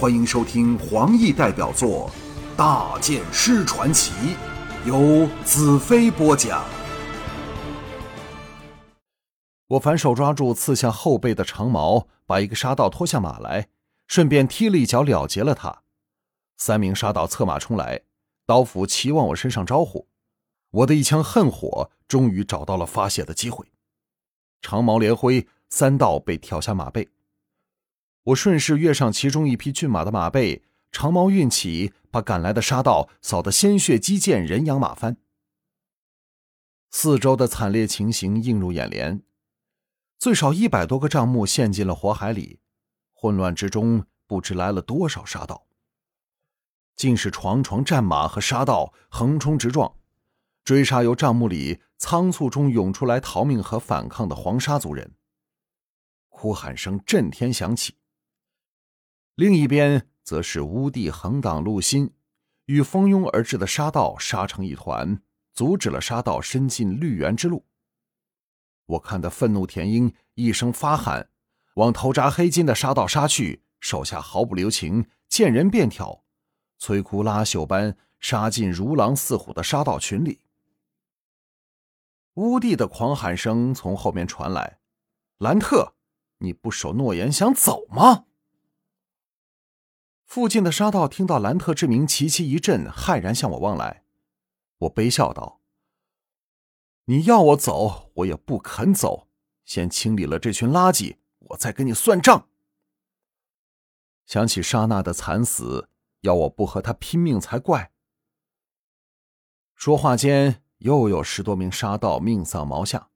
欢迎收听黄奕代表作《大剑师传奇》，由子飞播讲。我反手抓住刺向后背的长矛，把一个杀道拖下马来，顺便踢了一脚了结了他。三名杀道策马冲来，刀斧齐往我身上招呼。我的一腔恨火终于找到了发泄的机会，长矛连挥，三道被挑下马背。我顺势跃上其中一匹骏马的马背，长矛运起，把赶来的杀道扫得鲜血激溅，人仰马翻。四周的惨烈情形映入眼帘。最少一百多个帐幕陷进了火海里，混乱之中不知来了多少杀道。尽是床床战马和杀道横冲直撞，追杀由帐幕里仓促中涌出来逃命和反抗的黄沙族人。哭喊声震天响起。另一边则是乌帝横挡路心，与蜂拥而至的杀道杀成一团，阻止了杀道伸进绿园之路。我看得愤怒填膺，一声发喊，往头扎黑金的杀道杀去，手下毫不留情，见人便挑，摧枯拉朽般杀进如狼似虎的杀道群里。乌帝的狂喊声从后面传来：“兰特，你不守诺言，想走吗？”附近的沙道听到兰特之名，齐齐一震，骇然向我望来。我悲笑道。你要我走，我也不肯走。先清理了这群垃圾，我再跟你算账。想起莎娜的惨死，要我不和她拼命才怪。说话间，又有十多名沙道命丧毛下。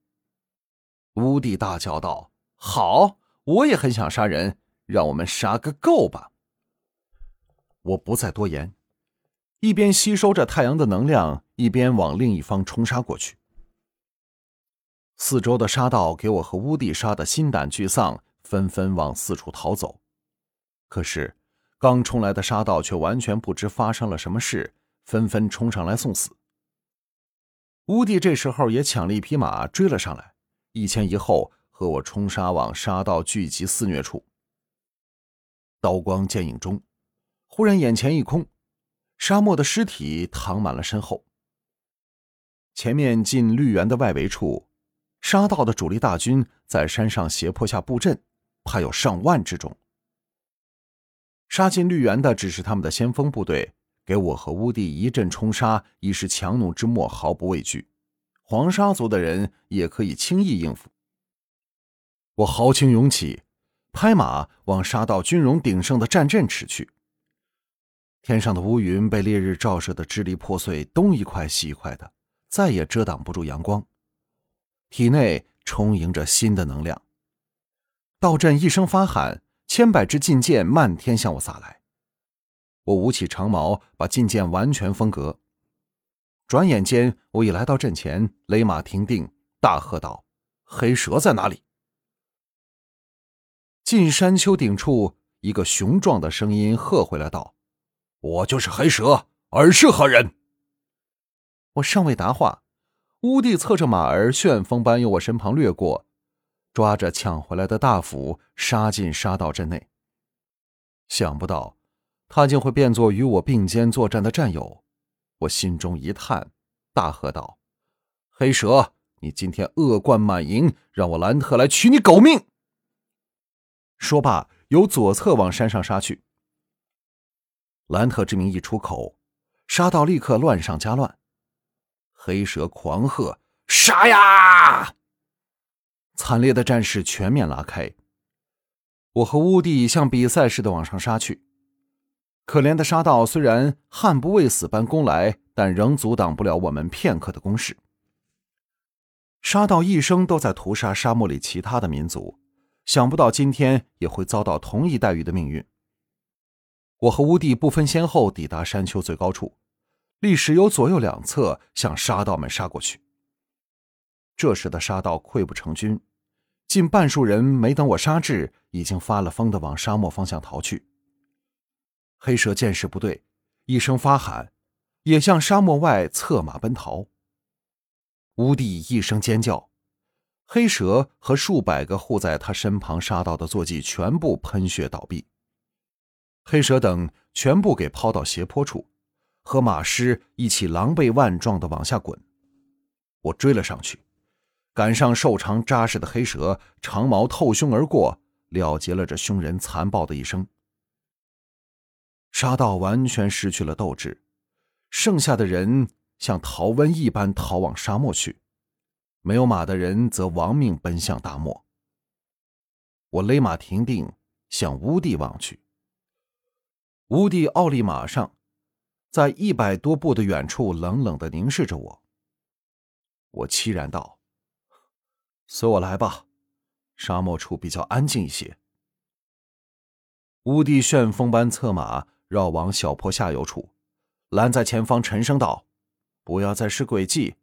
乌帝大叫道：“好，我也很想杀人，让我们杀个够吧！”我不再多言，一边吸收着太阳的能量，一边往另一方冲杀过去。四周的沙道给我和乌帝杀的心胆俱丧，纷纷往四处逃走。可是，刚冲来的沙道却完全不知发生了什么事，纷纷冲上来送死。乌帝这时候也抢了一匹马追了上来，一前一后和我冲杀往沙道聚集肆虐处。刀光剑影中，忽然眼前一空，沙漠的尸体躺满了身后。前面近绿园的外围处。沙道的主力大军在山上斜坡下布阵，怕有上万之众。杀进绿园的只是他们的先锋部队，给我和乌帝一阵冲杀，已是强弩之末，毫不畏惧。黄沙族的人也可以轻易应付。我豪情涌起，拍马往沙道军容鼎盛的战阵驰去。天上的乌云被烈日照射得支离破碎，东一块西一块的，再也遮挡不住阳光。体内充盈着新的能量。道阵一声发喊，千百支劲箭漫天向我洒来。我舞起长矛，把劲箭完全封隔。转眼间，我已来到阵前，勒马停定，大喝道：“黑蛇在哪里？”近山丘顶处，一个雄壮的声音喝回来道：“我就是黑蛇，尔是何人？”我尚未答话。乌帝侧着马儿，旋风般由我身旁掠过，抓着抢回来的大斧，杀进杀道阵内。想不到，他竟会变作与我并肩作战的战友。我心中一叹，大喝道：“黑蛇，你今天恶贯满盈，让我兰特来取你狗命！”说罢，由左侧往山上杀去。兰特之名一出口，杀道立刻乱上加乱。黑蛇狂喝：“杀呀！”惨烈的战事全面拉开。我和乌帝像比赛似的往上杀去。可怜的沙道虽然悍不畏死般攻来，但仍阻挡不了我们片刻的攻势。沙道一生都在屠杀沙漠里其他的民族，想不到今天也会遭到同一待遇的命运。我和乌帝不分先后抵达山丘最高处。历时由左右两侧向沙道们杀过去。这时的沙道溃不成军，近半数人没等我杀至，已经发了疯的往沙漠方向逃去。黑蛇见势不对，一声发喊，也向沙漠外策马奔逃。乌帝一声尖叫，黑蛇和数百个护在他身旁沙道的坐骑全部喷血倒闭。黑蛇等全部给抛到斜坡处，和马尸一起狼狈万状的往下滚。我追了上去，赶上瘦长扎实的黑蛇，长矛透胸而过，了结了这凶人残暴的一生。沙道完全失去了斗志，剩下的人像逃瘟一般逃往沙漠去，没有马的人则亡命奔向大漠。我勒马停定，向乌地望去。乌地奥利马上，在一百多步的远处冷冷的凝视着我。我凄然道：“随我来吧，沙漠处比较安静一些。”乌地旋风般策马绕往小坡下游处，拦在前方，沉声道：“不要再施诡计，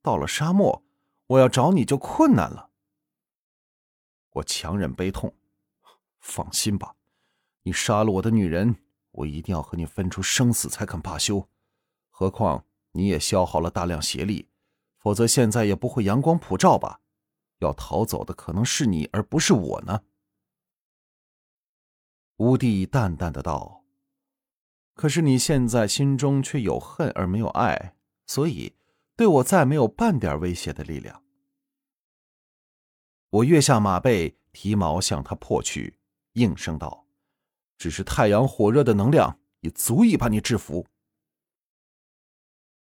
到了沙漠，我要找你就困难了。”我强忍悲痛，放心吧，你杀了我的女人。我一定要和你分出生死才肯罢休，何况你也消耗了大量邪力，否则现在也不会阳光普照吧？要逃走的可能是你，而不是我呢。吴帝淡淡的道：“可是你现在心中却有恨而没有爱，所以对我再没有半点威胁的力量。”我跃下马背，提矛向他破去，应声道。只是太阳火热的能量也足以把你制服。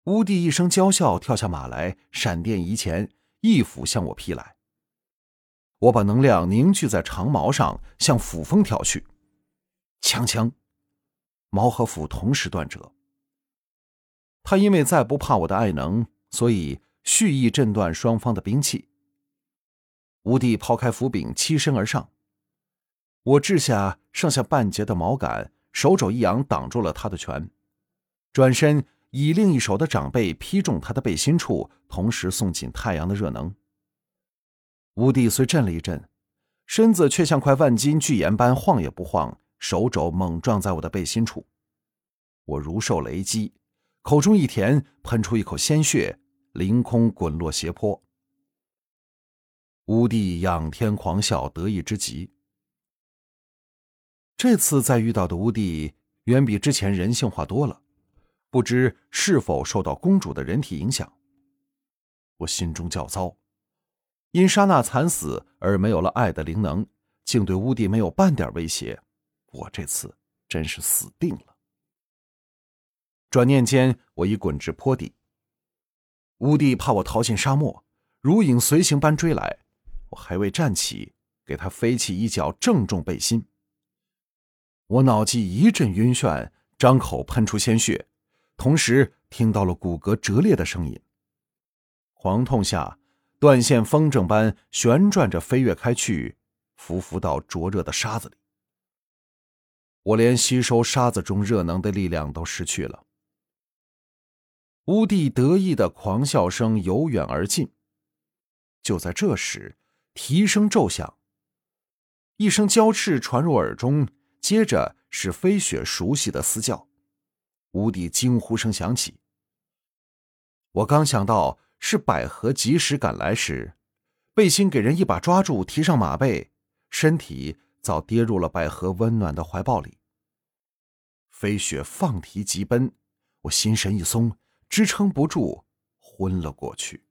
乌帝一声娇笑，跳下马来，闪电移前，一斧向我劈来。我把能量凝聚在长矛上，向斧锋挑去。锵锵，矛和斧同时断折。他因为再不怕我的爱能，所以蓄意震断双方的兵器。乌帝抛开斧柄，欺身而上。我掷下剩下半截的矛杆，手肘一扬，挡住了他的拳，转身以另一手的掌背劈中他的背心处，同时送进太阳的热能。乌帝虽震了一震，身子却像块万斤巨岩般晃也不晃，手肘猛撞在我的背心处，我如受雷击，口中一甜，喷出一口鲜血，凌空滚落斜坡。乌帝仰天狂笑，得意之极。这次再遇到的乌帝远比之前人性化多了，不知是否受到公主的人体影响。我心中焦糟，因莎娜惨死而没有了爱的灵能，竟对乌帝没有半点威胁。我这次真是死定了。转念间，我已滚至坡底。乌帝怕我逃进沙漠，如影随形般追来，我还未站起，给他飞起一脚，正中背心。我脑际一阵晕眩，张口喷出鲜血，同时听到了骨骼折裂的声音。狂痛下，断线风筝般旋转着飞跃开去，浮浮到灼热的沙子里。我连吸收沙子中热能的力量都失去了。乌帝得意的狂笑声由远而近。就在这时，蹄声骤响，一声娇叱传入耳中。接着是飞雪熟悉的嘶叫，无底惊呼声响起。我刚想到是百合及时赶来时，背心给人一把抓住，提上马背，身体早跌入了百合温暖的怀抱里。飞雪放蹄疾奔，我心神一松，支撑不住，昏了过去。